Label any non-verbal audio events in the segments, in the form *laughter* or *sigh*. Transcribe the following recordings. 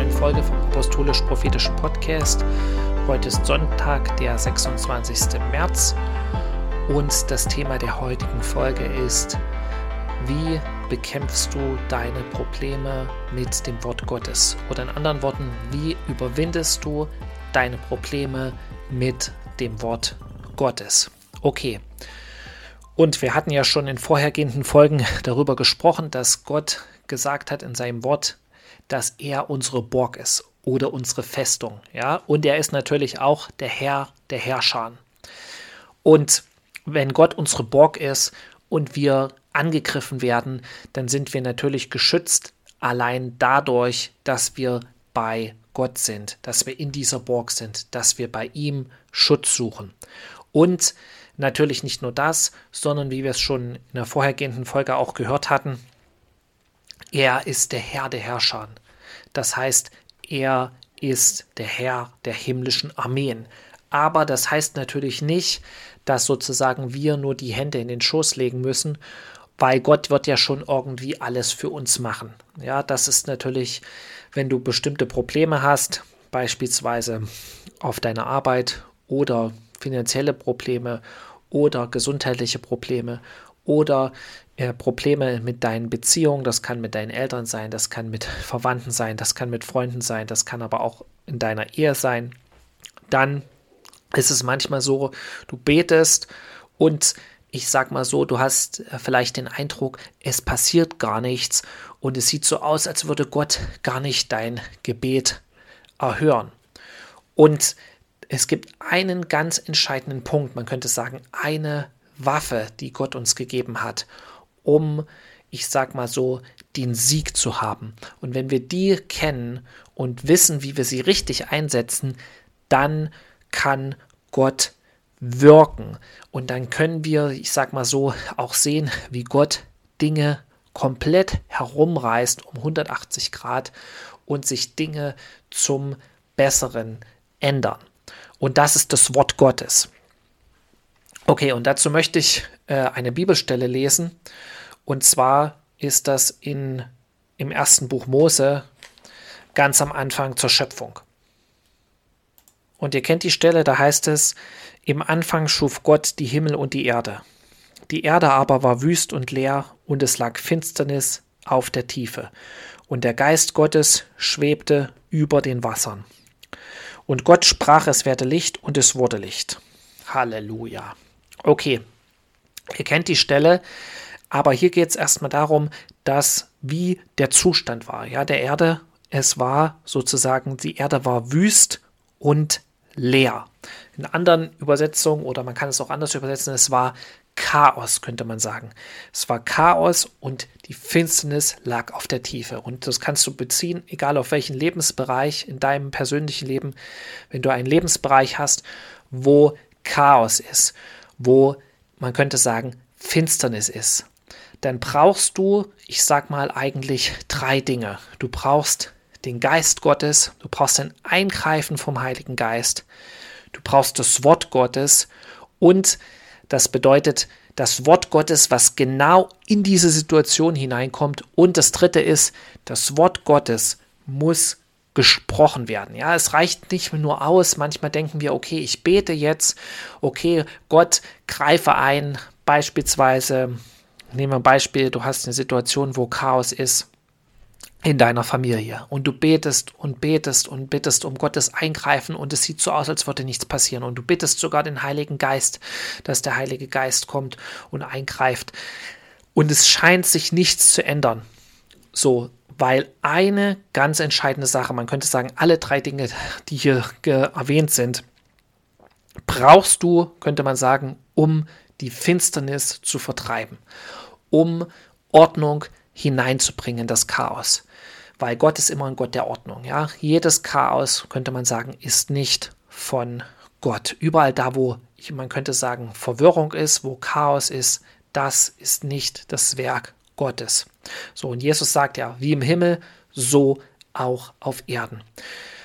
neuen Folge vom Apostolisch-Prophetischen Podcast. Heute ist Sonntag, der 26. März und das Thema der heutigen Folge ist, wie bekämpfst du deine Probleme mit dem Wort Gottes? Oder in anderen Worten, wie überwindest du deine Probleme mit dem Wort Gottes? Okay. Und wir hatten ja schon in vorhergehenden Folgen *laughs* darüber gesprochen, dass Gott gesagt hat in seinem Wort, dass er unsere Burg ist oder unsere Festung. Ja? Und er ist natürlich auch der Herr der Herrscher. Und wenn Gott unsere Burg ist und wir angegriffen werden, dann sind wir natürlich geschützt allein dadurch, dass wir bei Gott sind, dass wir in dieser Burg sind, dass wir bei ihm Schutz suchen. Und natürlich nicht nur das, sondern wie wir es schon in der vorhergehenden Folge auch gehört hatten, er ist der Herr der Herrscher. Das heißt, er ist der Herr der himmlischen Armeen. Aber das heißt natürlich nicht, dass sozusagen wir nur die Hände in den Schoß legen müssen, weil Gott wird ja schon irgendwie alles für uns machen. Ja, das ist natürlich, wenn du bestimmte Probleme hast, beispielsweise auf deiner Arbeit oder finanzielle Probleme oder gesundheitliche Probleme oder äh, Probleme mit deinen Beziehungen, das kann mit deinen Eltern sein, das kann mit *laughs* Verwandten sein, das kann mit Freunden sein, das kann aber auch in deiner Ehe sein, dann ist es manchmal so, du betest und ich sag mal so, du hast äh, vielleicht den Eindruck, es passiert gar nichts und es sieht so aus, als würde Gott gar nicht dein Gebet erhören. Und es gibt einen ganz entscheidenden Punkt, man könnte sagen, eine Waffe, die Gott uns gegeben hat, um, ich sag mal so, den Sieg zu haben. Und wenn wir die kennen und wissen, wie wir sie richtig einsetzen, dann kann Gott wirken. Und dann können wir, ich sag mal so, auch sehen, wie Gott Dinge komplett herumreißt um 180 Grad und sich Dinge zum Besseren ändern. Und das ist das Wort Gottes. Okay, und dazu möchte ich äh, eine Bibelstelle lesen. Und zwar ist das in, im ersten Buch Mose ganz am Anfang zur Schöpfung. Und ihr kennt die Stelle, da heißt es, im Anfang schuf Gott die Himmel und die Erde. Die Erde aber war wüst und leer, und es lag Finsternis auf der Tiefe. Und der Geist Gottes schwebte über den Wassern. Und Gott sprach, es werde Licht, und es wurde Licht. Halleluja. Okay, ihr kennt die Stelle, aber hier geht es erstmal darum, dass wie der Zustand war, ja, der Erde. Es war sozusagen, die Erde war wüst und leer. In anderen Übersetzungen, oder man kann es auch anders übersetzen, es war Chaos, könnte man sagen. Es war Chaos und die Finsternis lag auf der Tiefe. Und das kannst du beziehen, egal auf welchen Lebensbereich in deinem persönlichen Leben, wenn du einen Lebensbereich hast, wo Chaos ist wo man könnte sagen, Finsternis ist, dann brauchst du, ich sag mal eigentlich drei Dinge. Du brauchst den Geist Gottes, du brauchst ein Eingreifen vom Heiligen Geist, du brauchst das Wort Gottes und das bedeutet das Wort Gottes, was genau in diese Situation hineinkommt. Und das dritte ist, das Wort Gottes muss gesprochen werden. Ja, es reicht nicht nur aus. Manchmal denken wir, okay, ich bete jetzt, okay, Gott greife ein. Beispielsweise, nehmen wir ein Beispiel, du hast eine Situation, wo Chaos ist in deiner Familie und du betest und betest und bittest um Gottes Eingreifen und es sieht so aus, als würde nichts passieren und du bittest sogar den Heiligen Geist, dass der Heilige Geist kommt und eingreift und es scheint sich nichts zu ändern. So, weil eine ganz entscheidende Sache, man könnte sagen, alle drei Dinge, die hier erwähnt sind, brauchst du, könnte man sagen, um die Finsternis zu vertreiben, um Ordnung hineinzubringen, das Chaos. Weil Gott ist immer ein Gott der Ordnung. Ja? Jedes Chaos, könnte man sagen, ist nicht von Gott. Überall da, wo man könnte sagen, Verwirrung ist, wo Chaos ist, das ist nicht das Werk Gottes. So, und Jesus sagt ja, wie im Himmel, so auch auf Erden.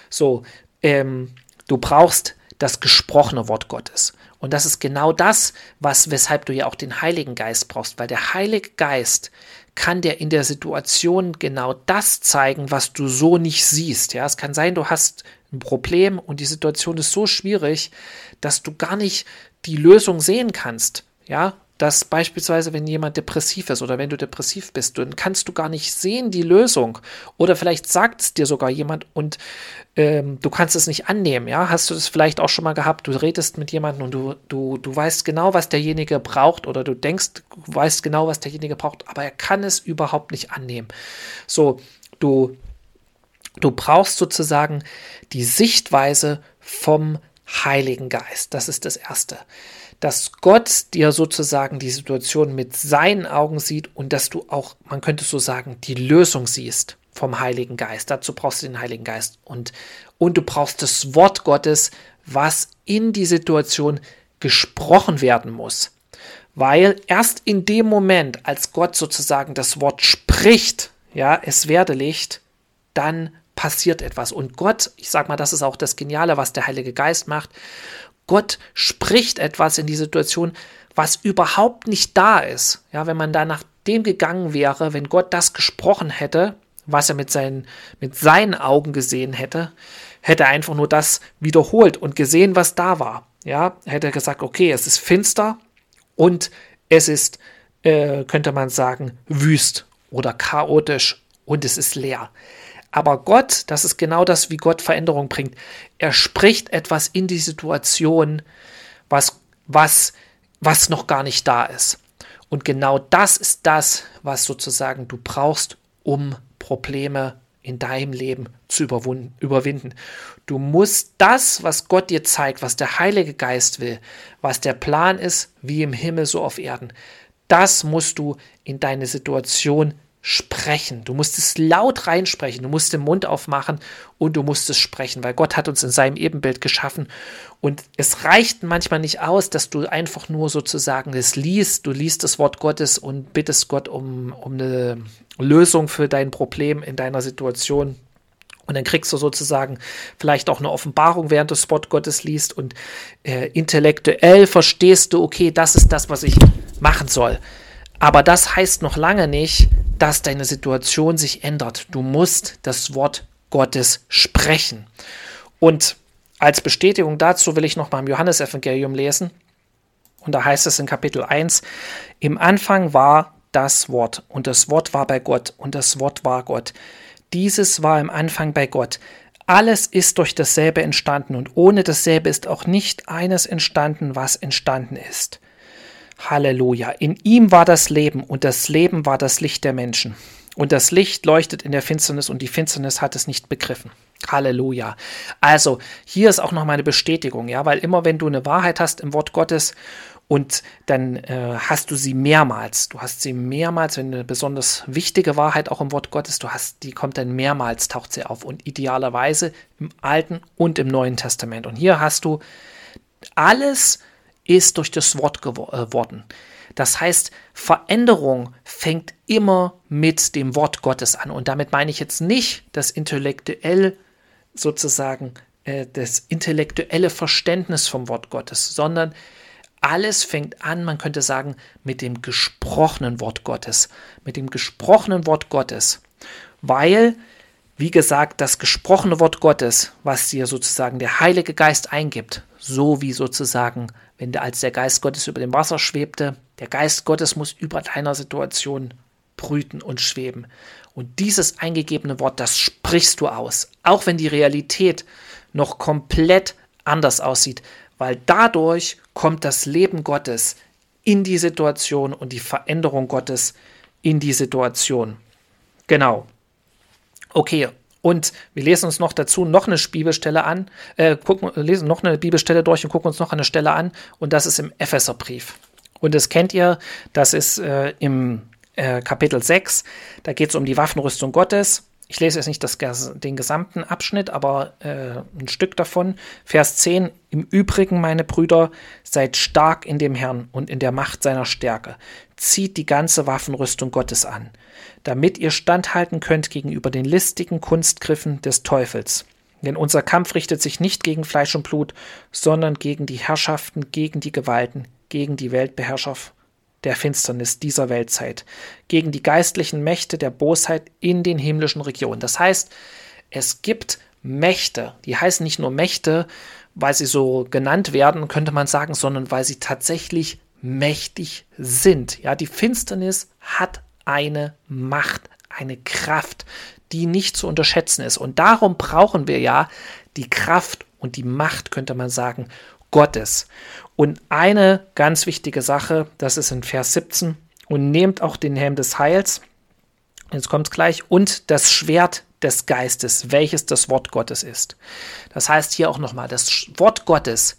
So, ähm, du brauchst das gesprochene Wort Gottes. Und das ist genau das, was, weshalb du ja auch den Heiligen Geist brauchst, weil der Heilige Geist kann dir in der Situation genau das zeigen, was du so nicht siehst. Ja, es kann sein, du hast ein Problem und die Situation ist so schwierig, dass du gar nicht die Lösung sehen kannst. Ja, dass beispielsweise, wenn jemand depressiv ist oder wenn du depressiv bist, dann kannst du gar nicht sehen die Lösung. Oder vielleicht sagt es dir sogar jemand und ähm, du kannst es nicht annehmen. Ja, hast du das vielleicht auch schon mal gehabt? Du redest mit jemandem und du, du, du weißt genau, was derjenige braucht oder du denkst, du weißt genau, was derjenige braucht, aber er kann es überhaupt nicht annehmen. So, du, du brauchst sozusagen die Sichtweise vom Heiligen Geist. Das ist das Erste dass Gott dir sozusagen die Situation mit seinen Augen sieht und dass du auch, man könnte so sagen, die Lösung siehst vom Heiligen Geist. Dazu brauchst du den Heiligen Geist und, und du brauchst das Wort Gottes, was in die Situation gesprochen werden muss. Weil erst in dem Moment, als Gott sozusagen das Wort spricht, ja, es werde Licht, dann passiert etwas. Und Gott, ich sag mal, das ist auch das Geniale, was der Heilige Geist macht. Gott spricht etwas in die Situation, was überhaupt nicht da ist. Ja, wenn man da nach dem gegangen wäre, wenn Gott das gesprochen hätte, was er mit seinen, mit seinen Augen gesehen hätte, hätte er einfach nur das wiederholt und gesehen, was da war. Ja, hätte er gesagt, okay, es ist finster und es ist, äh, könnte man sagen, wüst oder chaotisch und es ist leer. Aber Gott, das ist genau das, wie Gott Veränderung bringt. Er spricht etwas in die Situation, was, was, was noch gar nicht da ist. Und genau das ist das, was sozusagen du brauchst, um Probleme in deinem Leben zu überwinden. Du musst das, was Gott dir zeigt, was der Heilige Geist will, was der Plan ist, wie im Himmel so auf Erden, das musst du in deine Situation sprechen. Du musst es laut reinsprechen. Du musst den Mund aufmachen und du musst es sprechen, weil Gott hat uns in seinem Ebenbild geschaffen. Und es reicht manchmal nicht aus, dass du einfach nur sozusagen das liest. Du liest das Wort Gottes und bittest Gott um, um eine Lösung für dein Problem in deiner Situation. Und dann kriegst du sozusagen vielleicht auch eine Offenbarung, während du das Wort Gottes liest. Und äh, intellektuell verstehst du, okay, das ist das, was ich machen soll. Aber das heißt noch lange nicht, dass deine Situation sich ändert. Du musst das Wort Gottes sprechen. Und als Bestätigung dazu will ich noch mal im Johannesevangelium lesen. Und da heißt es in Kapitel 1, im Anfang war das Wort und das Wort war bei Gott und das Wort war Gott. Dieses war im Anfang bei Gott. Alles ist durch dasselbe entstanden und ohne dasselbe ist auch nicht eines entstanden, was entstanden ist. Halleluja. In ihm war das Leben und das Leben war das Licht der Menschen. Und das Licht leuchtet in der Finsternis und die Finsternis hat es nicht begriffen. Halleluja. Also, hier ist auch noch mal eine Bestätigung, ja, weil immer wenn du eine Wahrheit hast im Wort Gottes und dann äh, hast du sie mehrmals, du hast sie mehrmals, wenn eine besonders wichtige Wahrheit auch im Wort Gottes, du hast, die kommt dann mehrmals, taucht sie auf und idealerweise im Alten und im Neuen Testament. Und hier hast du alles, ist durch das Wort geworden. Äh, das heißt, Veränderung fängt immer mit dem Wort Gottes an. Und damit meine ich jetzt nicht das intellektuell sozusagen äh, das intellektuelle Verständnis vom Wort Gottes, sondern alles fängt an, man könnte sagen, mit dem gesprochenen Wort Gottes. Mit dem gesprochenen Wort Gottes. Weil, wie gesagt, das gesprochene Wort Gottes, was dir sozusagen der Heilige Geist eingibt, so wie sozusagen wenn der als der Geist Gottes über dem Wasser schwebte, der Geist Gottes muss über deiner Situation brüten und schweben. Und dieses eingegebene Wort, das sprichst du aus, auch wenn die Realität noch komplett anders aussieht, weil dadurch kommt das Leben Gottes in die Situation und die Veränderung Gottes in die Situation. Genau. Okay, und wir lesen uns noch dazu noch eine Bibelstelle an, äh, gucken, lesen noch eine Bibelstelle durch und gucken uns noch eine Stelle an. Und das ist im Epheserbrief. Und das kennt ihr, das ist äh, im äh, Kapitel 6. Da geht es um die Waffenrüstung Gottes. Ich lese jetzt nicht das, den gesamten Abschnitt, aber äh, ein Stück davon. Vers 10. Im Übrigen, meine Brüder, seid stark in dem Herrn und in der Macht seiner Stärke. Zieht die ganze Waffenrüstung Gottes an damit ihr standhalten könnt gegenüber den listigen Kunstgriffen des Teufels. Denn unser Kampf richtet sich nicht gegen Fleisch und Blut, sondern gegen die Herrschaften, gegen die Gewalten, gegen die Weltbeherrscher der Finsternis dieser Weltzeit, gegen die geistlichen Mächte der Bosheit in den himmlischen Regionen. Das heißt, es gibt Mächte, die heißen nicht nur Mächte, weil sie so genannt werden, könnte man sagen, sondern weil sie tatsächlich mächtig sind. Ja, die Finsternis hat eine Macht, eine Kraft, die nicht zu unterschätzen ist. Und darum brauchen wir ja die Kraft und die Macht, könnte man sagen, Gottes. Und eine ganz wichtige Sache, das ist in Vers 17, und nehmt auch den Helm des Heils, jetzt kommt es gleich, und das Schwert des Geistes, welches das Wort Gottes ist. Das heißt hier auch nochmal, das Wort Gottes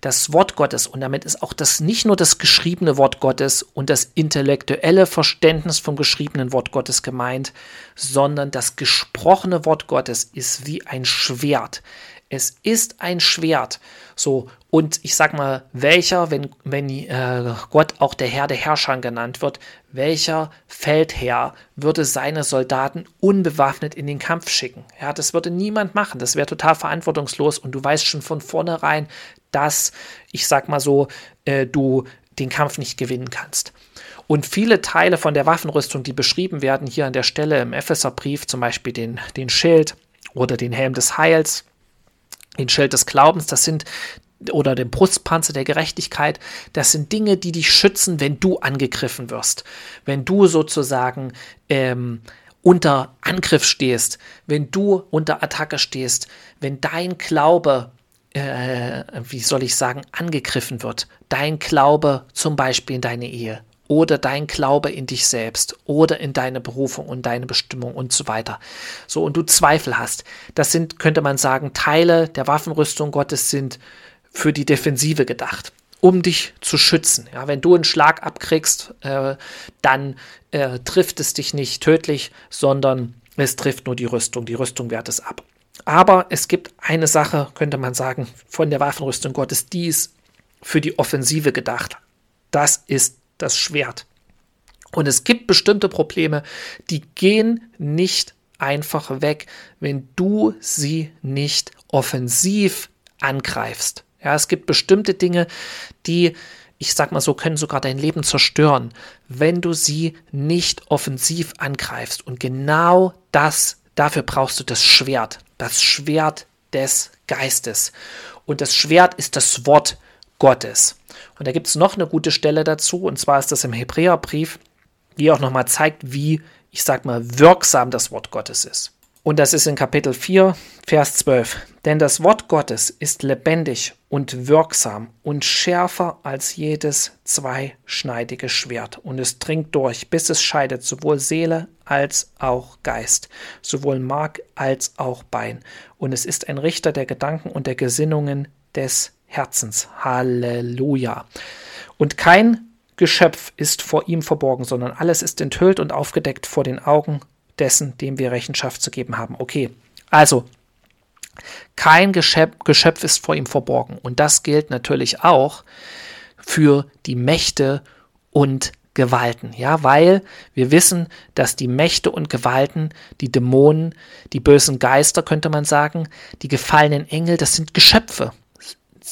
das Wort Gottes und damit ist auch das nicht nur das geschriebene Wort Gottes und das intellektuelle Verständnis vom geschriebenen Wort Gottes gemeint, sondern das gesprochene Wort Gottes ist wie ein Schwert. Es ist ein Schwert. So, und ich sag mal, welcher, wenn, wenn äh, Gott auch der Herr der Herrscher genannt wird, welcher Feldherr würde seine Soldaten unbewaffnet in den Kampf schicken? Ja, das würde niemand machen. Das wäre total verantwortungslos und du weißt schon von vornherein, dass, ich sag mal so, äh, du den Kampf nicht gewinnen kannst. Und viele Teile von der Waffenrüstung, die beschrieben werden hier an der Stelle im Epheserbrief, zum Beispiel den, den Schild oder den Helm des Heils, den Schild des Glaubens, das sind oder den Brustpanzer der Gerechtigkeit, das sind Dinge, die dich schützen, wenn du angegriffen wirst, wenn du sozusagen ähm, unter Angriff stehst, wenn du unter Attacke stehst, wenn dein Glaube, äh, wie soll ich sagen, angegriffen wird, dein Glaube zum Beispiel in deine Ehe, oder dein Glaube in dich selbst oder in deine Berufung und deine Bestimmung und so weiter. So, und du Zweifel hast. Das sind, könnte man sagen, Teile der Waffenrüstung Gottes sind für die Defensive gedacht, um dich zu schützen. Ja, wenn du einen Schlag abkriegst, äh, dann äh, trifft es dich nicht tödlich, sondern es trifft nur die Rüstung. Die Rüstung wehrt es ab. Aber es gibt eine Sache, könnte man sagen, von der Waffenrüstung Gottes, die ist für die Offensive gedacht. Das ist das Schwert. Und es gibt bestimmte Probleme, die gehen nicht einfach weg, wenn du sie nicht offensiv angreifst. Ja, es gibt bestimmte Dinge, die, ich sag mal so, können sogar dein Leben zerstören, wenn du sie nicht offensiv angreifst. Und genau das, dafür brauchst du das Schwert, das Schwert des Geistes. Und das Schwert ist das Wort Gottes. Und da gibt es noch eine gute Stelle dazu, und zwar ist das im Hebräerbrief, die auch nochmal zeigt, wie, ich sag mal, wirksam das Wort Gottes ist. Und das ist in Kapitel 4, Vers 12. Denn das Wort Gottes ist lebendig und wirksam und schärfer als jedes zweischneidige Schwert. Und es dringt durch, bis es scheidet sowohl Seele als auch Geist, sowohl Mark als auch Bein. Und es ist ein Richter der Gedanken und der Gesinnungen des Herzens. Halleluja. Und kein Geschöpf ist vor ihm verborgen, sondern alles ist enthüllt und aufgedeckt vor den Augen dessen, dem wir Rechenschaft zu geben haben. Okay, also kein Geschöpf, Geschöpf ist vor ihm verborgen. Und das gilt natürlich auch für die Mächte und Gewalten, ja, weil wir wissen, dass die Mächte und Gewalten, die Dämonen, die bösen Geister, könnte man sagen, die gefallenen Engel, das sind Geschöpfe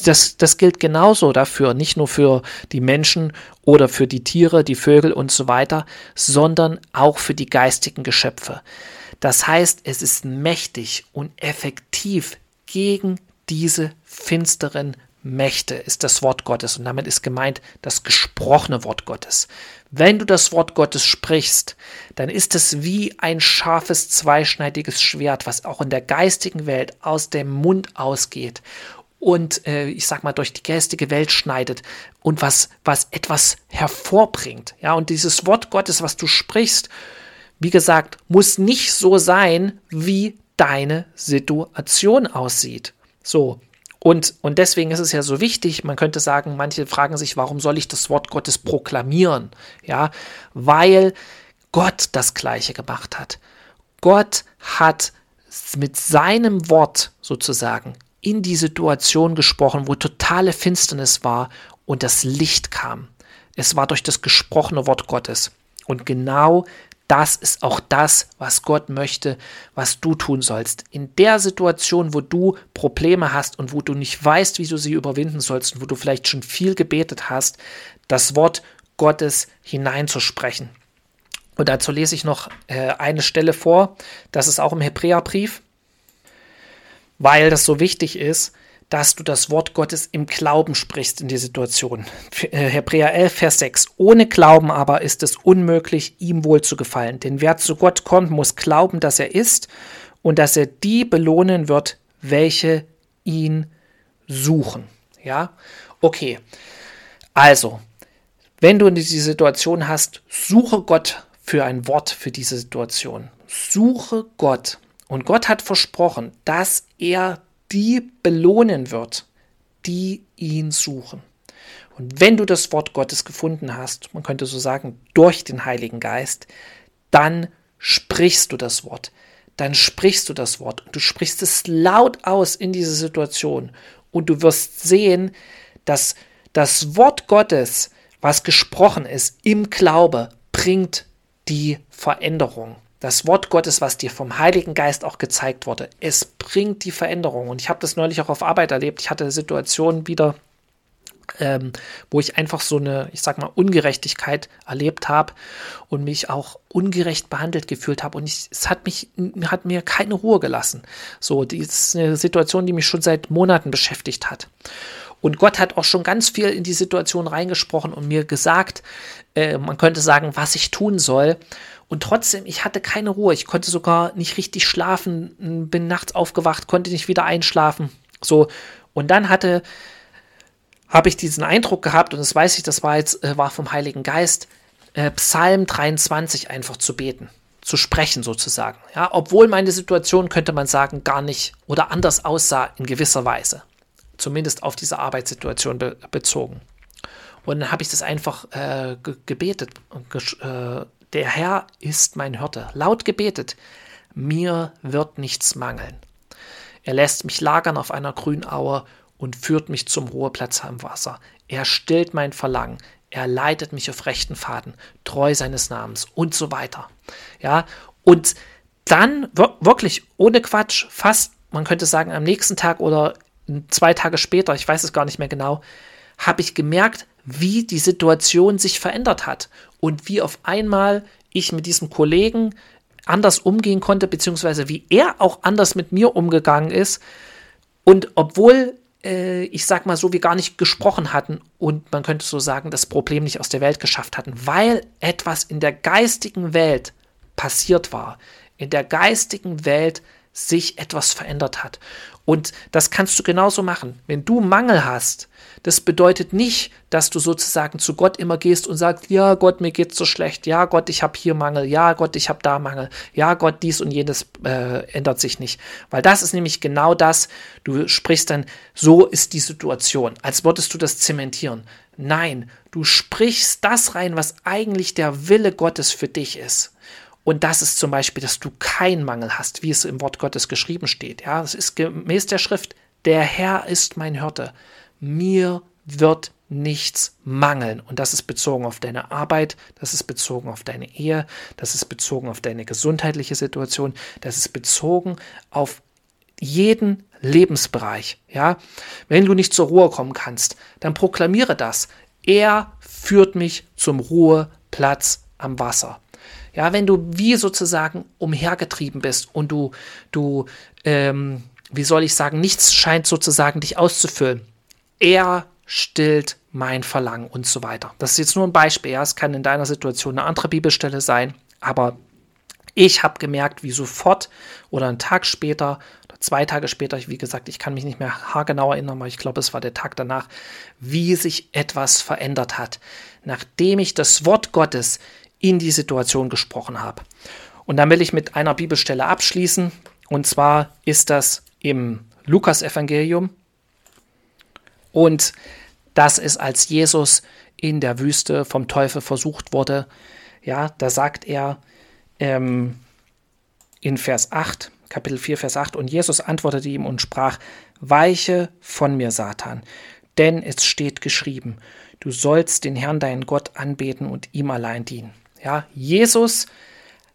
das, das gilt genauso dafür, nicht nur für die Menschen oder für die Tiere, die Vögel und so weiter, sondern auch für die geistigen Geschöpfe. Das heißt, es ist mächtig und effektiv gegen diese finsteren Mächte ist das Wort Gottes und damit ist gemeint das gesprochene Wort Gottes. Wenn du das Wort Gottes sprichst, dann ist es wie ein scharfes, zweischneidiges Schwert, was auch in der geistigen Welt aus dem Mund ausgeht und äh, ich sag mal durch die geistige Welt schneidet und was was etwas hervorbringt. Ja, und dieses Wort Gottes, was du sprichst, wie gesagt, muss nicht so sein, wie deine Situation aussieht. So. Und, und deswegen ist es ja so wichtig, man könnte sagen, manche fragen sich, warum soll ich das Wort Gottes proklamieren? Ja, weil Gott das Gleiche gemacht hat. Gott hat mit seinem Wort sozusagen in die Situation gesprochen, wo totale Finsternis war und das Licht kam. Es war durch das gesprochene Wort Gottes. Und genau das ist auch das, was Gott möchte, was du tun sollst. In der Situation, wo du Probleme hast und wo du nicht weißt, wie du sie überwinden sollst und wo du vielleicht schon viel gebetet hast, das Wort Gottes hineinzusprechen. Und dazu lese ich noch äh, eine Stelle vor, das ist auch im Hebräerbrief, weil das so wichtig ist dass du das Wort Gottes im Glauben sprichst in die Situation. Äh, Hebräer 11, Vers 6. Ohne Glauben aber ist es unmöglich, ihm wohl zu gefallen. Denn wer zu Gott kommt, muss glauben, dass er ist und dass er die belohnen wird, welche ihn suchen. Ja, okay. Also, wenn du in diese Situation hast, suche Gott für ein Wort für diese Situation. Suche Gott. Und Gott hat versprochen, dass er die belohnen wird, die ihn suchen. Und wenn du das Wort Gottes gefunden hast, man könnte so sagen, durch den Heiligen Geist, dann sprichst du das Wort. Dann sprichst du das Wort und du sprichst es laut aus in diese Situation. Und du wirst sehen, dass das Wort Gottes, was gesprochen ist, im Glaube, bringt die Veränderung das Wort Gottes, was dir vom Heiligen Geist auch gezeigt wurde, es bringt die Veränderung. Und ich habe das neulich auch auf Arbeit erlebt. Ich hatte Situationen wieder, ähm, wo ich einfach so eine, ich sag mal, Ungerechtigkeit erlebt habe und mich auch ungerecht behandelt gefühlt habe. Und ich, es hat mich, hat mir keine Ruhe gelassen. So, die ist eine Situation, die mich schon seit Monaten beschäftigt hat. Und Gott hat auch schon ganz viel in die Situation reingesprochen und mir gesagt, äh, man könnte sagen, was ich tun soll. Und trotzdem, ich hatte keine Ruhe. Ich konnte sogar nicht richtig schlafen, bin nachts aufgewacht, konnte nicht wieder einschlafen. So. Und dann hatte, habe ich diesen Eindruck gehabt, und das weiß ich, das war jetzt, äh, war vom Heiligen Geist, äh, Psalm 23 einfach zu beten, zu sprechen sozusagen. Ja, obwohl meine Situation, könnte man sagen, gar nicht oder anders aussah in gewisser Weise. Zumindest auf diese Arbeitssituation be bezogen. Und dann habe ich das einfach äh, gebetet und äh, der Herr ist mein Hirte. Laut gebetet, mir wird nichts mangeln. Er lässt mich lagern auf einer Grünaue und führt mich zum Ruheplatz am Wasser. Er stillt mein Verlangen. Er leitet mich auf rechten Faden, treu seines Namens und so weiter. Ja, und dann wirklich ohne Quatsch, fast, man könnte sagen, am nächsten Tag oder zwei Tage später, ich weiß es gar nicht mehr genau, habe ich gemerkt, wie die Situation sich verändert hat und wie auf einmal ich mit diesem Kollegen anders umgehen konnte, beziehungsweise wie er auch anders mit mir umgegangen ist. Und obwohl äh, ich sag mal so, wir gar nicht gesprochen hatten und man könnte so sagen, das Problem nicht aus der Welt geschafft hatten, weil etwas in der geistigen Welt passiert war. In der geistigen Welt sich etwas verändert hat. Und das kannst du genauso machen. Wenn du Mangel hast, das bedeutet nicht, dass du sozusagen zu Gott immer gehst und sagst, ja Gott, mir geht's so schlecht, ja Gott, ich habe hier Mangel, ja Gott, ich habe da Mangel, ja Gott, dies und jenes äh, ändert sich nicht. Weil das ist nämlich genau das, du sprichst dann, so ist die Situation, als würdest du das zementieren. Nein, du sprichst das rein, was eigentlich der Wille Gottes für dich ist. Und das ist zum Beispiel, dass du keinen Mangel hast, wie es im Wort Gottes geschrieben steht. Ja, es ist gemäß der Schrift, der Herr ist mein Hirte. Mir wird nichts mangeln. Und das ist bezogen auf deine Arbeit, das ist bezogen auf deine Ehe, das ist bezogen auf deine gesundheitliche Situation, das ist bezogen auf jeden Lebensbereich. Ja, wenn du nicht zur Ruhe kommen kannst, dann proklamiere das. Er führt mich zum Ruheplatz am Wasser. Ja, wenn du wie sozusagen umhergetrieben bist und du, du, ähm, wie soll ich sagen, nichts scheint sozusagen dich auszufüllen. Er stillt mein Verlangen und so weiter. Das ist jetzt nur ein Beispiel. Ja, es kann in deiner Situation eine andere Bibelstelle sein, aber ich habe gemerkt, wie sofort oder einen Tag später oder zwei Tage später, wie gesagt, ich kann mich nicht mehr haargenau erinnern, aber ich glaube, es war der Tag danach, wie sich etwas verändert hat. Nachdem ich das Wort Gottes in die Situation gesprochen habe. Und dann will ich mit einer Bibelstelle abschließen. Und zwar ist das im Lukas-Evangelium. Und das ist, als Jesus in der Wüste vom Teufel versucht wurde. Ja, da sagt er ähm, in Vers 8, Kapitel 4, Vers 8, und Jesus antwortete ihm und sprach, Weiche von mir, Satan, denn es steht geschrieben, du sollst den Herrn deinen Gott anbeten und ihm allein dienen. Ja, Jesus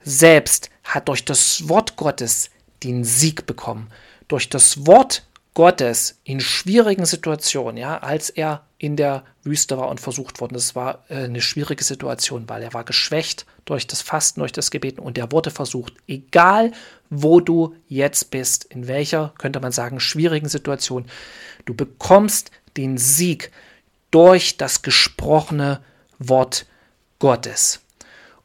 selbst hat durch das Wort Gottes den Sieg bekommen. Durch das Wort Gottes in schwierigen Situationen, ja, als er in der Wüste war und versucht worden. Das war äh, eine schwierige Situation, weil er war geschwächt durch das Fasten, durch das Gebeten und er wurde versucht, egal wo du jetzt bist, in welcher, könnte man sagen, schwierigen Situation, du bekommst den Sieg durch das gesprochene Wort Gottes.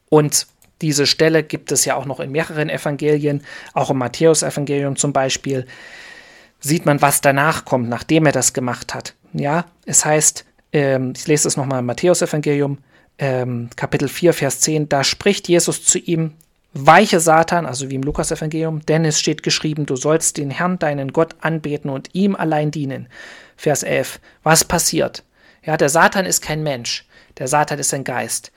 Und diese Stelle gibt es ja auch noch in mehreren Evangelien, auch im Matthäus-Evangelium zum Beispiel sieht man, was danach kommt, nachdem er das gemacht hat. Ja, es heißt, ähm, ich lese es nochmal im Matthäus-Evangelium, ähm, Kapitel 4, Vers 10, da spricht Jesus zu ihm, weiche Satan, also wie im Lukas-Evangelium, denn es steht geschrieben, du sollst den Herrn, deinen Gott, anbeten und ihm allein dienen. Vers 11, was passiert? Ja, der Satan ist kein Mensch, der Satan ist ein Geist.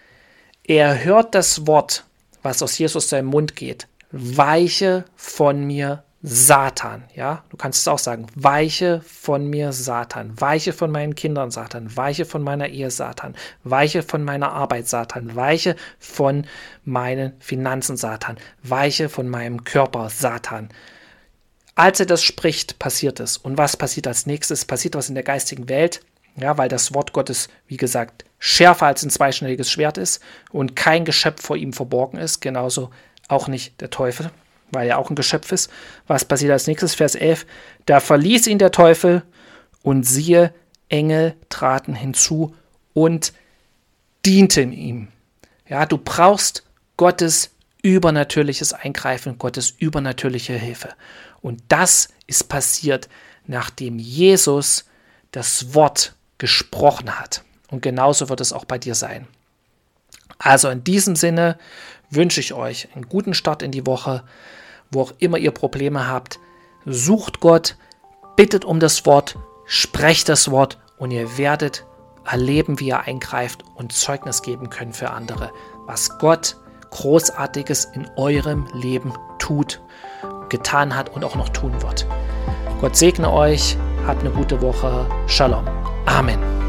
Er hört das Wort, was aus Jesus seinem Mund geht, weiche von mir Satan, ja, du kannst es auch sagen, weiche von mir Satan, weiche von meinen Kindern Satan, weiche von meiner Ehe Satan, weiche von meiner Arbeit Satan, weiche von meinen Finanzen Satan, weiche von meinem Körper Satan. Als er das spricht, passiert es. Und was passiert als nächstes? Passiert was in der geistigen Welt, ja, weil das Wort Gottes, wie gesagt, schärfer als ein zweischneidiges Schwert ist und kein Geschöpf vor ihm verborgen ist, genauso auch nicht der Teufel weil er auch ein Geschöpf ist. Was passiert als nächstes? Vers 11. Da verließ ihn der Teufel und siehe, Engel traten hinzu und dienten ihm. Ja, du brauchst Gottes übernatürliches Eingreifen, Gottes übernatürliche Hilfe. Und das ist passiert, nachdem Jesus das Wort gesprochen hat. Und genauso wird es auch bei dir sein. Also in diesem Sinne wünsche ich euch einen guten Start in die Woche wo auch immer ihr Probleme habt, sucht Gott, bittet um das Wort, sprecht das Wort und ihr werdet erleben, wie er eingreift und Zeugnis geben können für andere, was Gott Großartiges in eurem Leben tut, getan hat und auch noch tun wird. Gott segne euch, habt eine gute Woche. Shalom. Amen.